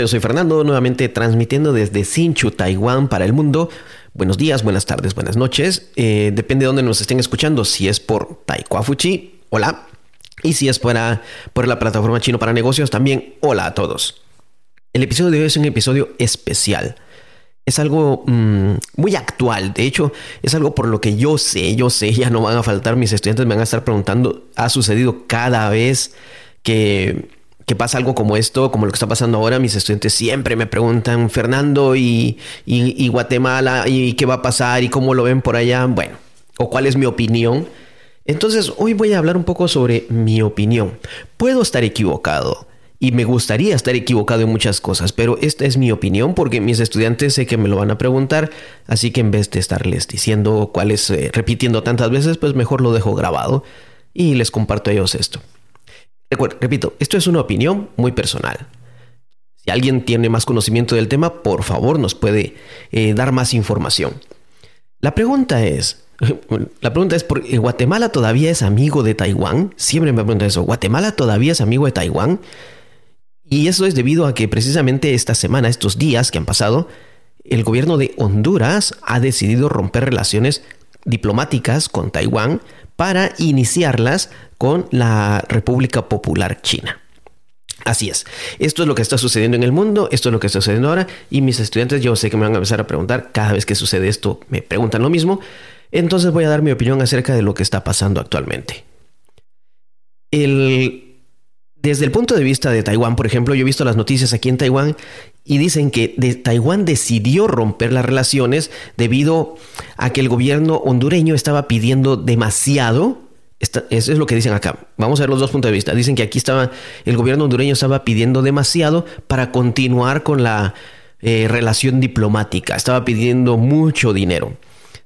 Yo soy Fernando, nuevamente transmitiendo desde Sinchu, Taiwán para el mundo. Buenos días, buenas tardes, buenas noches. Eh, depende de dónde nos estén escuchando. Si es por Taekwafuchi, hola. Y si es por la plataforma Chino para Negocios, también hola a todos. El episodio de hoy es un episodio especial. Es algo mm, muy actual. De hecho, es algo por lo que yo sé, yo sé, ya no van a faltar mis estudiantes, me van a estar preguntando. Ha sucedido cada vez que que pasa algo como esto, como lo que está pasando ahora, mis estudiantes siempre me preguntan, Fernando, ¿y, Guatemala? ¿Y qué va a pasar? ¿Y cómo lo ven por allá? Bueno, o cuál es mi opinión. Entonces, hoy voy a hablar un poco sobre mi opinión. Puedo estar equivocado. Y me gustaría estar equivocado en muchas cosas, pero esta es mi opinión porque mis estudiantes sé que me lo van a preguntar, así que en vez de estarles diciendo cuáles, eh, repitiendo tantas veces, pues mejor lo dejo grabado y les comparto a ellos esto. Repito, esto es una opinión muy personal. Si alguien tiene más conocimiento del tema, por favor nos puede eh, dar más información. La pregunta es, la pregunta es, ¿por ¿Guatemala todavía es amigo de Taiwán? Siempre me preguntan eso, ¿Guatemala todavía es amigo de Taiwán? Y eso es debido a que precisamente esta semana, estos días que han pasado, el gobierno de Honduras ha decidido romper relaciones diplomáticas con Taiwán para iniciarlas con la República Popular China. Así es. Esto es lo que está sucediendo en el mundo, esto es lo que está sucediendo ahora y mis estudiantes yo sé que me van a empezar a preguntar, cada vez que sucede esto me preguntan lo mismo, entonces voy a dar mi opinión acerca de lo que está pasando actualmente. Desde el punto de vista de Taiwán, por ejemplo, yo he visto las noticias aquí en Taiwán y dicen que Taiwán decidió romper las relaciones debido a que el gobierno hondureño estaba pidiendo demasiado eso es lo que dicen acá. Vamos a ver los dos puntos de vista. Dicen que aquí estaba, el gobierno hondureño estaba pidiendo demasiado para continuar con la eh, relación diplomática. Estaba pidiendo mucho dinero.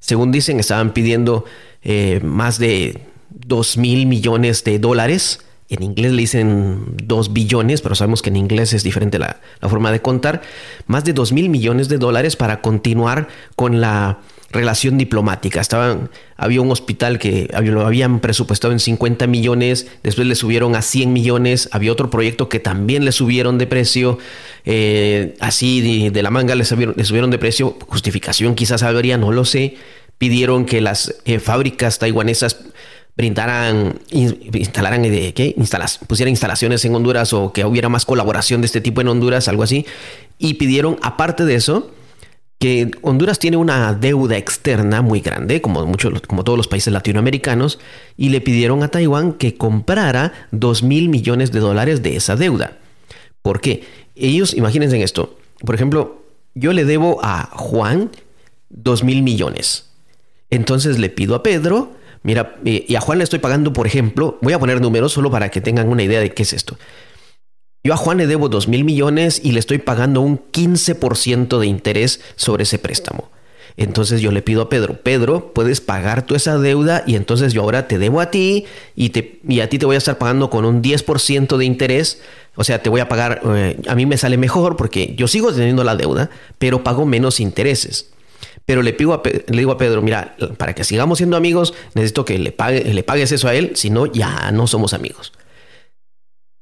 Según dicen, estaban pidiendo eh, más de 2 mil millones de dólares. En inglés le dicen 2 billones, pero sabemos que en inglés es diferente la, forma de contar. Más de 2 mil millones de dólares para continuar con la relación diplomática. Estaban, había un hospital que lo habían presupuestado en 50 millones, después le subieron a 100 millones, había otro proyecto que también le subieron de precio, eh, así de, la manga le subieron, le subieron de precio, justificación quizás habría, no lo sé, pidieron que las eh, fábricas taiwanesas brindaran, instalaran. Instalas, pusieran instalaciones en Honduras o que hubiera más colaboración de este tipo en Honduras, algo así, y pidieron, aparte de eso, que Honduras tiene una deuda externa muy grande, como, muchos, como todos los países latinoamericanos, y le pidieron a Taiwán que comprara 2 mil millones de dólares de esa deuda. ¿Por qué? Ellos, imagínense en esto, por ejemplo, yo le debo a Juan 2 mil millones. Entonces le pido a Pedro, mira, eh, y a Juan le estoy pagando, por ejemplo, voy a poner números solo para que tengan una idea de qué es esto. Yo a Juan le debo 2 mil millones y le estoy pagando un 15% de interés sobre ese préstamo. Entonces yo le pido a Pedro, Pedro, puedes pagar tú esa deuda y entonces yo ahora te debo a ti y, a ti te voy a estar pagando con un 10% de interés. O sea, te voy a pagar, eh, a mí me sale mejor porque yo sigo teniendo la deuda, pero pago menos intereses. Pero le, pido a, le digo a Pedro, mira, para que sigamos siendo amigos, necesito que le, pague, le pagues eso a él, si no, ya no somos amigos.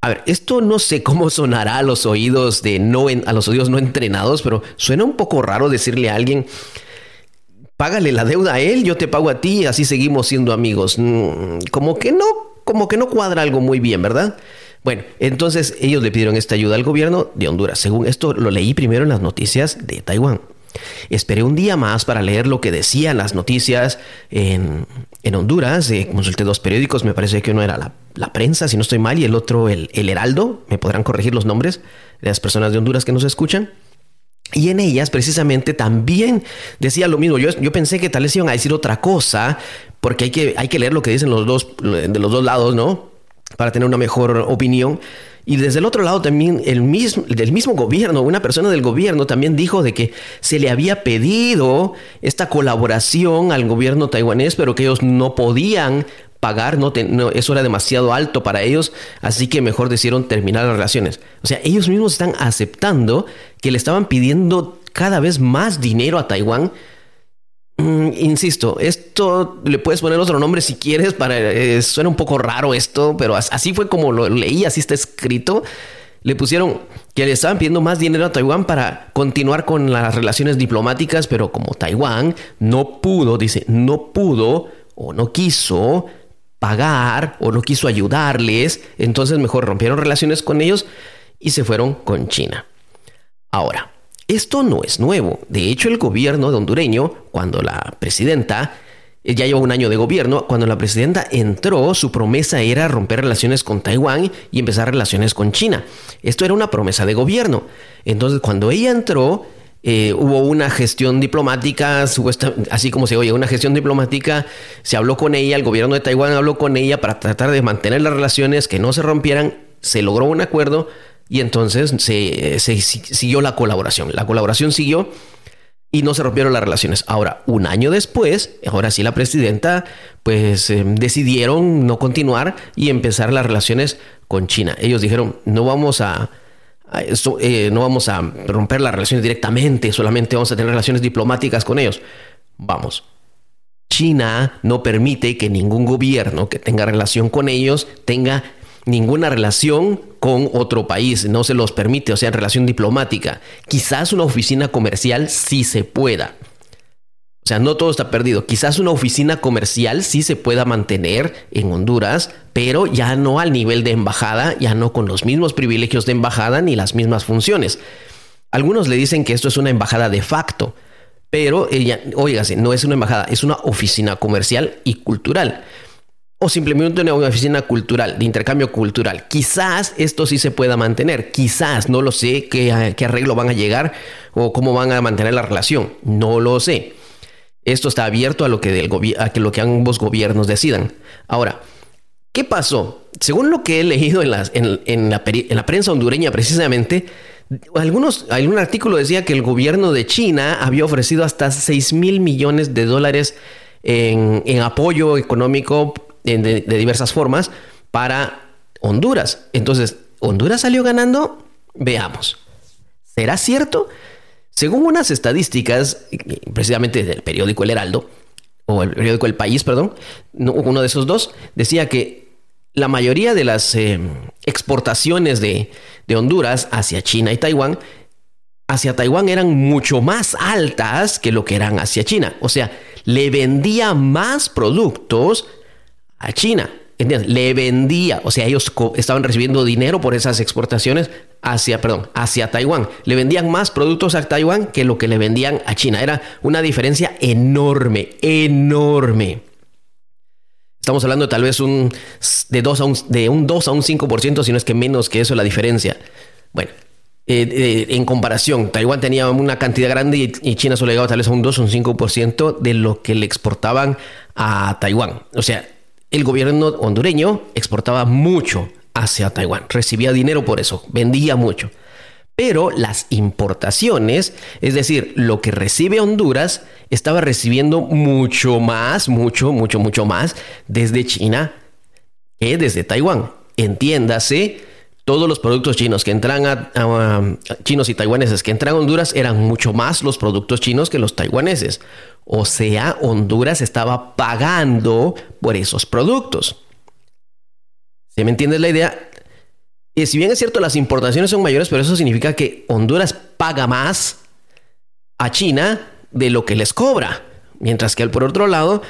A ver, esto no sé cómo sonará a los oídos de no a los oídos no entrenados, pero suena un poco raro decirle a alguien, págale la deuda a él, yo te pago a ti y así seguimos siendo amigos. Mm, como que no, como que no cuadra algo muy bien, ¿verdad? Bueno, entonces ellos le pidieron esta ayuda al gobierno de Honduras. Según esto lo leí primero en las noticias de Taiwán. Esperé un día más para leer lo que decían las noticias en, Honduras. Eh, consulté dos periódicos, me parece que uno era la, prensa, si no estoy mal, y el otro el, el, Heraldo. Me podrán corregir los nombres de las personas de Honduras que nos escuchan. Y en ellas precisamente también decía lo mismo. Yo, yo pensé que tal vez iban a decir otra cosa, porque hay que, hay que leer lo que dicen los dos, de los dos lados, ¿no? Para tener una mejor opinión. Y desde el otro lado también el mismo, del mismo gobierno, una persona del gobierno también dijo de que se le había pedido esta colaboración al gobierno taiwanés, pero que ellos no podían pagar, no, eso era demasiado alto para ellos, así que mejor decidieron terminar las relaciones. O sea, ellos mismos están aceptando que le estaban pidiendo cada vez más dinero a Taiwán insisto, esto le puedes poner otro nombre si quieres, para, eh, suena un poco raro esto, pero así fue como lo leí, así está escrito. le pusieron que le estaban pidiendo más dinero a Taiwán para continuar con las relaciones diplomáticas, pero como Taiwán no pudo, dice, no pudo o no quiso pagar o no quiso ayudarles, entonces mejor rompieron relaciones con ellos y se fueron con China. Ahora, esto no es nuevo. De hecho, el gobierno de hondureño, cuando la presidenta eh, ya lleva un año de gobierno, cuando la presidenta entró, su promesa era romper relaciones con Taiwán y empezar relaciones con China. Esto era una promesa de gobierno. Entonces, cuando ella entró, eh, hubo una gestión diplomática, así como se oye, una gestión diplomática, se habló con ella, el gobierno de Taiwán habló con ella para tratar de mantener las relaciones, que no se rompieran, se logró un acuerdo y entonces se siguió la colaboración. La colaboración siguió y no se rompieron las relaciones. Ahora, un año después, ahora sí la presidenta, pues eh, decidieron no continuar y empezar las relaciones con China. Ellos dijeron, no vamos a, eh, no vamos a romper las relaciones directamente, solamente vamos a tener relaciones diplomáticas con ellos. Vamos. China no permite que ningún gobierno que tenga relación con ellos tenga ninguna relación con otro país, no se los permite, o sea, en relación diplomática. Quizás una oficina comercial sí se pueda. O sea, no todo está perdido. Quizás una oficina comercial sí se pueda mantener en Honduras, pero ya no al nivel de embajada, ya no con los mismos privilegios de embajada ni las mismas funciones. Algunos le dicen que esto es una embajada de facto, pero ella, óigase, no es una embajada, es una oficina comercial y cultural o simplemente una oficina cultural, de intercambio cultural. Quizás esto sí se pueda mantener, quizás, no lo sé qué, arreglo van a llegar o cómo van a mantener la relación, no lo sé. Esto está abierto a lo que, a que, lo que ambos gobiernos decidan. Ahora, ¿qué pasó? Según lo que he leído en, en, la, prensa hondureña precisamente, algunos, algún artículo decía que el gobierno de China había ofrecido hasta 6 mil millones de dólares en, en apoyo económico de, diversas formas para Honduras. Entonces, ¿Honduras salió ganando? Veamos. ¿Será cierto? Según unas estadísticas, precisamente del periódico El Heraldo, o el periódico El País, perdón, uno de esos dos, decía que la mayoría de las eh, exportaciones de, de Honduras hacia China y Taiwán, hacia Taiwán eran mucho más altas que lo que eran hacia China. O sea, le vendía más productos a China. Le vendía, o sea, ellos estaban recibiendo dinero por esas exportaciones hacia, perdón, hacia Taiwán. Le vendían más productos a Taiwán que lo que le vendían a China. Era una diferencia enorme, enorme. Estamos hablando tal vez un, de, dos a un, de un 2 a un 5%, si no es que menos que eso la diferencia. Bueno, eh, eh, en comparación, Taiwán tenía una cantidad grande y, y, China solo llegaba tal vez a un 2 o un 5% de lo que le exportaban a Taiwán. O sea, el gobierno hondureño exportaba mucho hacia Taiwán, recibía dinero por eso, vendía mucho. Pero las importaciones, es decir, lo que recibe Honduras, estaba recibiendo mucho más, mucho, mucho, mucho más desde China que desde Taiwán. Entiéndase, todos los productos chinos que entran a, chinos y taiwaneses que entran a Honduras eran mucho más los productos chinos que los taiwaneses. O sea, Honduras estaba pagando por esos productos. ¿Se me entiende la idea? Y si bien es cierto, las importaciones son mayores, pero eso significa que Honduras paga más a China de lo que les cobra. Mientras que por otro lado,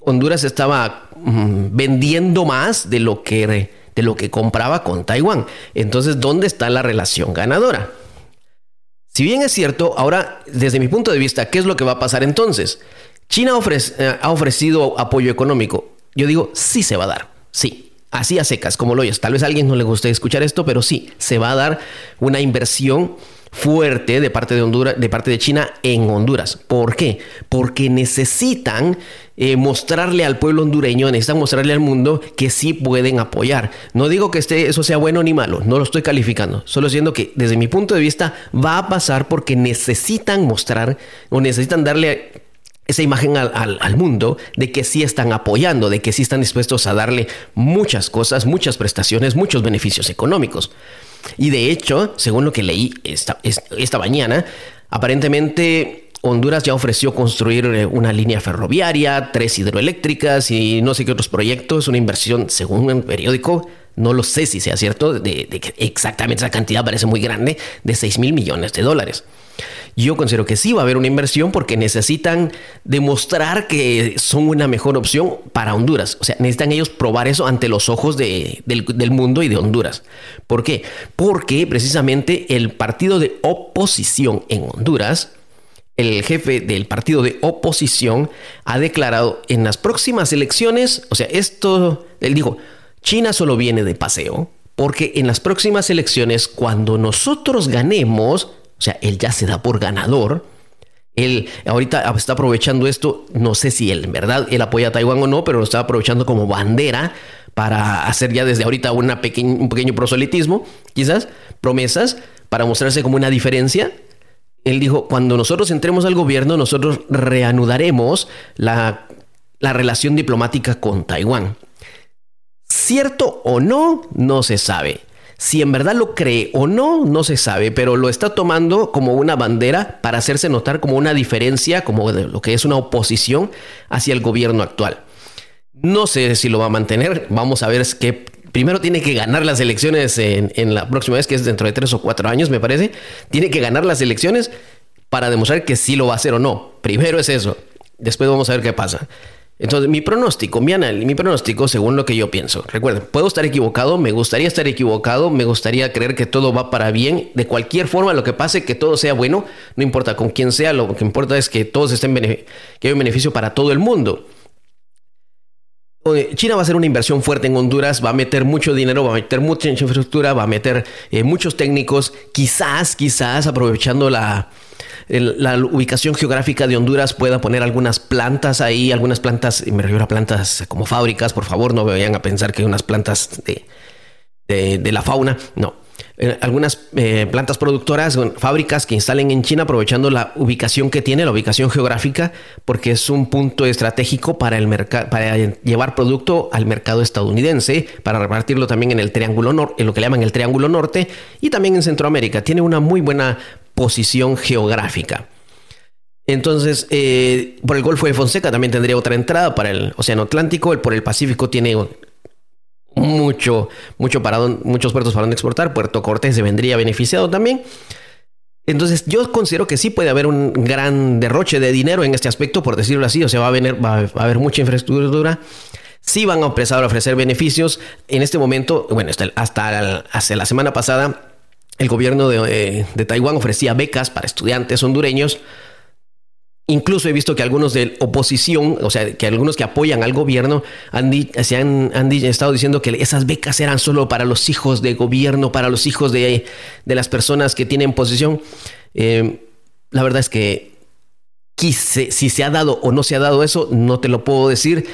Honduras estaba mm, vendiendo más de lo que de lo que compraba con Taiwán. Entonces, ¿dónde está la relación ganadora? Si bien es cierto, ahora, desde mi punto de vista, ¿qué es lo que va a pasar entonces? China eh, ha ofrecido apoyo económico. Yo digo, sí se va a dar, sí. Así a secas, como lo oyes. Tal vez a alguien no le guste escuchar esto, pero sí, se va a dar una inversión fuerte de parte de Honduras, de parte de China en Honduras. ¿Por qué? Porque necesitan eh, mostrarle al pueblo hondureño, necesitan mostrarle al mundo que sí pueden apoyar. No digo que este, eso sea bueno ni malo, no lo estoy calificando, solo siendo que desde mi punto de vista va a pasar porque necesitan mostrar o necesitan darle esa imagen al, al, mundo de que sí están apoyando, de que sí están dispuestos a darle muchas cosas, muchas prestaciones, muchos beneficios económicos. Y de hecho, según lo que leí esta, esta mañana, aparentemente Honduras ya ofreció construir eh, una línea ferroviaria, tres hidroeléctricas y no sé qué otros proyectos, una inversión, según el periódico, no lo sé si sea cierto, de, que exactamente esa cantidad parece muy grande, de 6 mil millones de dólares. Yo considero que sí va a haber una inversión porque necesitan demostrar que son una mejor opción para Honduras. O sea, necesitan ellos probar eso ante los ojos del, del mundo y de Honduras. ¿Por qué? Porque precisamente el partido de oposición en Honduras, el jefe del partido de oposición, ha declarado en las próximas elecciones, o sea, esto, él dijo, China solo viene de paseo, porque en las próximas elecciones, cuando nosotros ganemos, o sea, él ya se da por ganador. Él ahorita está aprovechando esto, no sé si él en verdad él apoya a Taiwán o no, pero lo está aprovechando como bandera para hacer ya desde ahorita una un pequeño proselitismo, quizás, promesas, para mostrarse como una diferencia. Él dijo, cuando nosotros entremos al gobierno, nosotros reanudaremos la, la relación diplomática con Taiwán. ¿Cierto o no? No se sabe. Si en verdad lo cree o no, no se sabe, pero lo está tomando como una bandera para hacerse notar como una diferencia, como de lo que es una oposición hacia el gobierno actual. No sé si lo va a mantener, vamos a ver que primero tiene que ganar las elecciones en, en, la próxima vez, que es dentro de tres o cuatro años, me parece. Tiene que ganar las elecciones para demostrar que sí lo va a hacer o no. Primero es eso. Después vamos a ver qué pasa. Entonces, mi pronóstico, mi análisis, mi pronóstico, según lo que yo pienso. Recuerden, puedo estar equivocado, me gustaría estar equivocado, me gustaría creer que todo va para bien. De cualquier forma, lo que pase, que todo sea bueno, no importa con quién sea, lo que importa es que todos estén que haya un beneficio para todo el mundo. China va a hacer una inversión fuerte en Honduras, va a meter mucho dinero, va a meter mucha infraestructura, va a meter eh, muchos técnicos, quizás, quizás aprovechando la, la ubicación geográfica de Honduras pueda poner algunas plantas ahí, algunas plantas, me refiero a plantas como fábricas, por favor, no vayan a pensar que hay unas plantas de, de, la fauna, no. Eh, algunas eh, plantas productoras, fábricas que instalen en China aprovechando la ubicación que tiene, la ubicación geográfica, porque es un punto estratégico para, el para llevar producto al mercado estadounidense, para repartirlo también en el Triángulo Norte, en lo que le llaman el Triángulo Norte, y también en Centroamérica. Tiene una muy buena posición geográfica. Entonces, eh, por el Golfo de Fonseca también tendría otra entrada para el Océano Atlántico. El por el Pacífico tiene mucho, mucho para muchos puertos para donde exportar. Puerto Cortés se vendría beneficiado también. Entonces, yo considero que sí puede haber un gran derroche de dinero en este aspecto, por decirlo así. O sea, va a, haber mucha infraestructura. Sí van a empezar a ofrecer beneficios. En este momento, bueno, hasta, hasta la semana pasada, el gobierno eh, de, Taiwán ofrecía becas para estudiantes hondureños. Incluso he visto que algunos de oposición, o sea, que algunos que apoyan al gobierno han, se han, estado diciendo que esas becas eran solo para los hijos de gobierno, para los hijos de, las personas que tienen posición. Eh, la verdad es que si se ha dado o no se ha dado eso, no te lo puedo decir.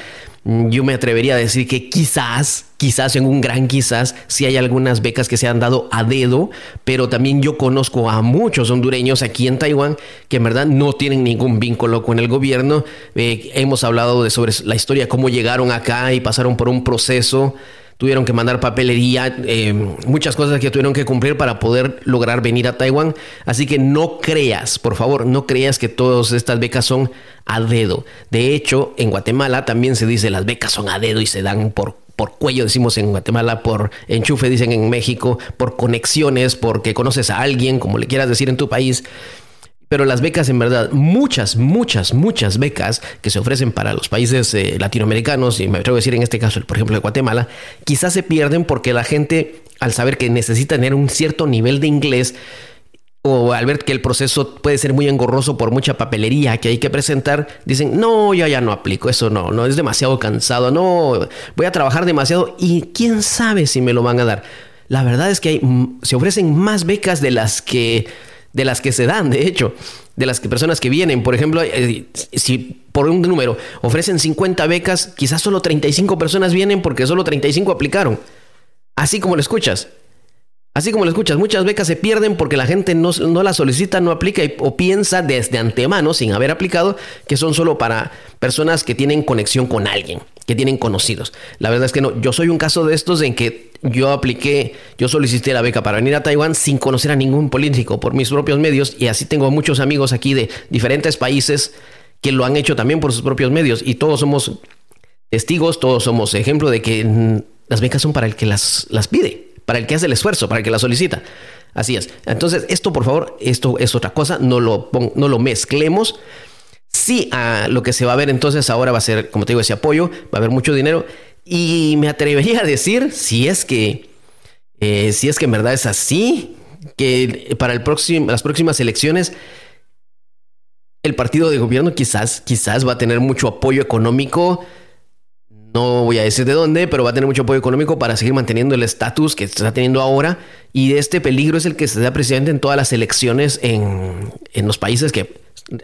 Yo me atrevería a decir que quizás, quizás en un gran quizás, sí hay algunas becas que se han dado a dedo, pero también yo conozco a muchos hondureños aquí en Taiwán que en verdad no tienen ningún vínculo con el gobierno. Eh, hemos hablado de sobre la historia, cómo llegaron acá y pasaron por un proceso tuvieron que mandar papelería, eh, muchas cosas que tuvieron que cumplir para poder lograr venir a Taiwán. Así que no creas, por favor, no creas que todas estas becas son a dedo. De hecho, en Guatemala también se dice las becas son a dedo y se dan por por cuello, decimos en Guatemala, por enchufe, dicen en México, por conexiones, porque conoces a alguien, como le quieras decir en tu país. Pero las becas, en verdad, muchas, muchas, muchas becas que se ofrecen para los países eh, latinoamericanos, y me atrevo a decir en este caso, por ejemplo, de Guatemala, quizás se pierden porque la gente, al saber que necesita tener un cierto nivel de inglés, o al ver que el proceso puede ser muy engorroso por mucha papelería que hay que presentar, dicen, no, yo ya no aplico, eso no, no es demasiado cansado, no, voy a trabajar demasiado y quién sabe si me lo van a dar. La verdad es que hay, se ofrecen más becas de las que de las que se dan, de hecho, de las que, personas que vienen. Por ejemplo, eh, si por un número ofrecen 50 becas, quizás solo 35 personas vienen porque solo 35 aplicaron. Así como lo escuchas. Así como lo escuchas, muchas becas se pierden porque la gente no, no las solicita, no aplica o piensa desde antemano, sin haber aplicado, que son solo para personas que tienen conexión con alguien, que tienen conocidos. La verdad es que no, yo soy un caso de estos en que yo apliqué, yo solicité la beca para venir a Taiwán sin conocer a ningún político por mis propios medios y así tengo muchos amigos aquí de diferentes países que lo han hecho también por sus propios medios y todos somos testigos, todos somos ejemplo de que Las becas son para el que las, las pide, para el que hace el esfuerzo, para el que las solicita. Así es. Entonces, esto, por favor, esto es otra cosa, no lo, no lo mezclemos. Sí, a lo que se va a ver entonces ahora va a ser, como te digo, ese apoyo, va a haber mucho dinero. Y me atrevería a decir, si es que, eh, si es que en verdad es así, que para el próximo, las próximas elecciones el partido de gobierno quizás, quizás va a tener mucho apoyo económico no voy a decir de dónde, pero va a tener mucho apoyo económico para seguir manteniendo el estatus que está teniendo ahora. Y este peligro es el que se da precisamente en todas las elecciones en, en los países que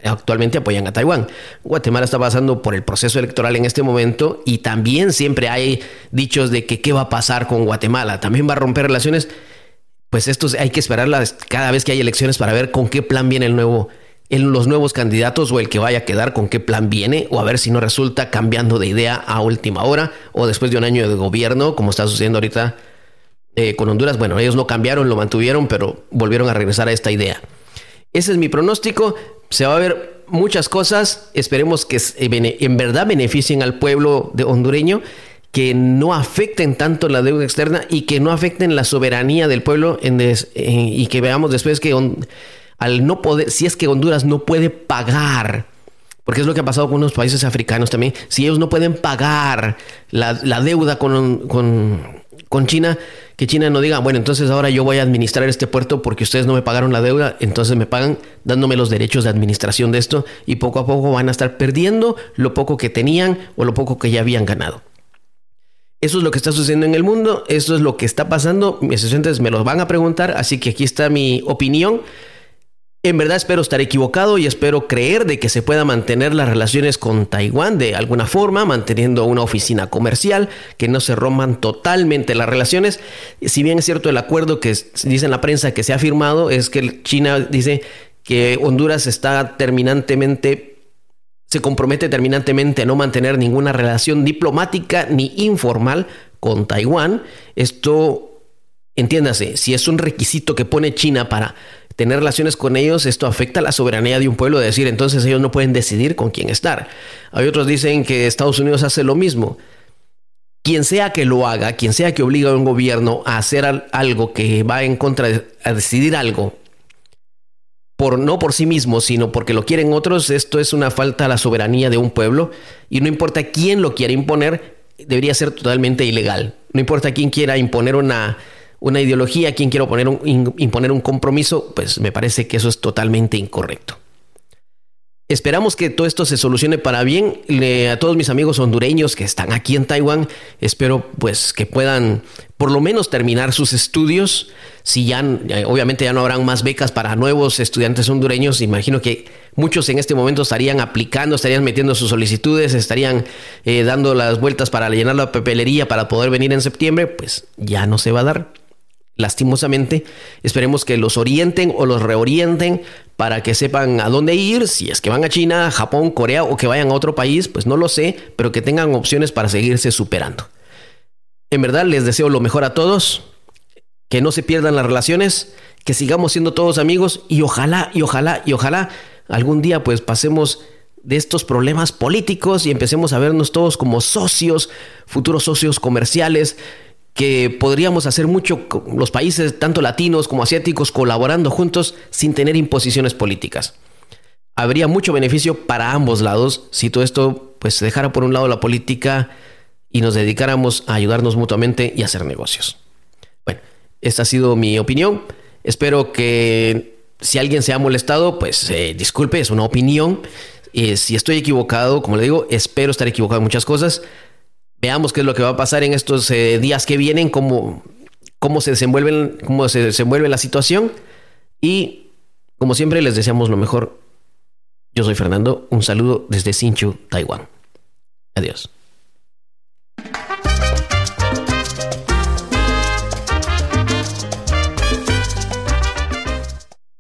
actualmente apoyan a Taiwán. Guatemala está pasando por el proceso electoral en este momento y también siempre hay dichos de que qué va a pasar con Guatemala. También va a romper relaciones. Pues esto hay que esperarlas cada vez que hay elecciones para ver con qué plan viene el nuevo en los nuevos candidatos o el que vaya a quedar con qué plan viene o a ver si no resulta cambiando de idea a última hora o después de un año de gobierno, como está sucediendo ahorita eh, con Honduras. Bueno, ellos no cambiaron, lo mantuvieron, pero volvieron a regresar a esta idea. Ese es mi pronóstico. Se va a ver muchas cosas. Esperemos que en verdad beneficien al pueblo de hondureño, que no afecten tanto la deuda externa y que no afecten la soberanía del pueblo y que veamos después que al no poder, si es que Honduras no puede pagar, porque es lo que ha pasado con unos países africanos también, si ellos no pueden pagar la, deuda con, con, China, que China no diga, bueno, entonces ahora yo voy a administrar este puerto porque ustedes no me pagaron la deuda, entonces me pagan dándome los derechos de administración de esto y poco a poco van a estar perdiendo lo poco que tenían o lo poco que ya habían ganado. Eso es lo que está sucediendo en el mundo, eso es lo que está pasando, mis estudiantes me lo van a preguntar, así que aquí está mi opinión. En verdad espero estar equivocado y espero creer de que se pueda mantener las relaciones con Taiwán de alguna forma, manteniendo una oficina comercial, que no se rompan totalmente las relaciones. Si bien es cierto el acuerdo que dice en la prensa que se ha firmado, es que China dice que Honduras está terminantemente, se compromete terminantemente a no mantener ninguna relación diplomática ni informal con Taiwán. Esto, entiéndase, si es un requisito que pone China para tener relaciones con ellos, esto afecta la soberanía de un pueblo, de decir, entonces ellos no pueden decidir con quién estar. Hay otros dicen que Estados Unidos hace lo mismo. Quien sea que lo haga, quien sea que obliga a un gobierno a hacer algo que va en contra de a decidir algo, por, no por sí mismo, sino porque lo quieren otros, esto es una falta a la soberanía de un pueblo y no importa quién lo quiera imponer, debería ser totalmente ilegal. No importa quién quiera imponer una, una ideología, quien quiera poner un, imponer un compromiso, pues me parece que eso es totalmente incorrecto. Esperamos que todo esto se solucione para bien. a todos mis amigos hondureños que están aquí en Taiwán, espero pues que puedan por lo menos terminar sus estudios. Si ya, obviamente ya no habrán más becas para nuevos estudiantes hondureños, imagino que muchos en este momento estarían aplicando, estarían metiendo sus solicitudes, estarían eh, dando las vueltas para llenar la papelería para poder venir en septiembre, pues ya no se va a dar lastimosamente. Esperemos que los orienten o los reorienten para que sepan a dónde ir, si es que van a China, Japón, Corea o que vayan a otro país, pues no lo sé, pero que tengan opciones para seguirse superando. En verdad les deseo lo mejor a todos, que no se pierdan las relaciones, que sigamos siendo todos amigos y ojalá y ojalá y ojalá algún día pues pasemos de estos problemas políticos y empecemos a vernos todos como socios, futuros socios comerciales, que podríamos hacer mucho los países, tanto latinos como asiáticos, colaborando juntos sin tener imposiciones políticas. Habría mucho beneficio para ambos lados si todo esto pues se dejara por un lado la política y nos dedicáramos a ayudarnos mutuamente y hacer negocios. Bueno, esta ha sido mi opinión. Espero que si alguien se ha molestado, pues eh, disculpe, es una opinión. Eh, si estoy equivocado, como le digo, espero estar equivocado en muchas cosas. Veamos qué es lo que va a pasar en estos eh, días que vienen, cómo, cómo, se cómo se desenvuelve la situación. Y como siempre, les deseamos lo mejor. Yo soy Fernando. Un saludo desde Sinchu, Taiwán. Adiós.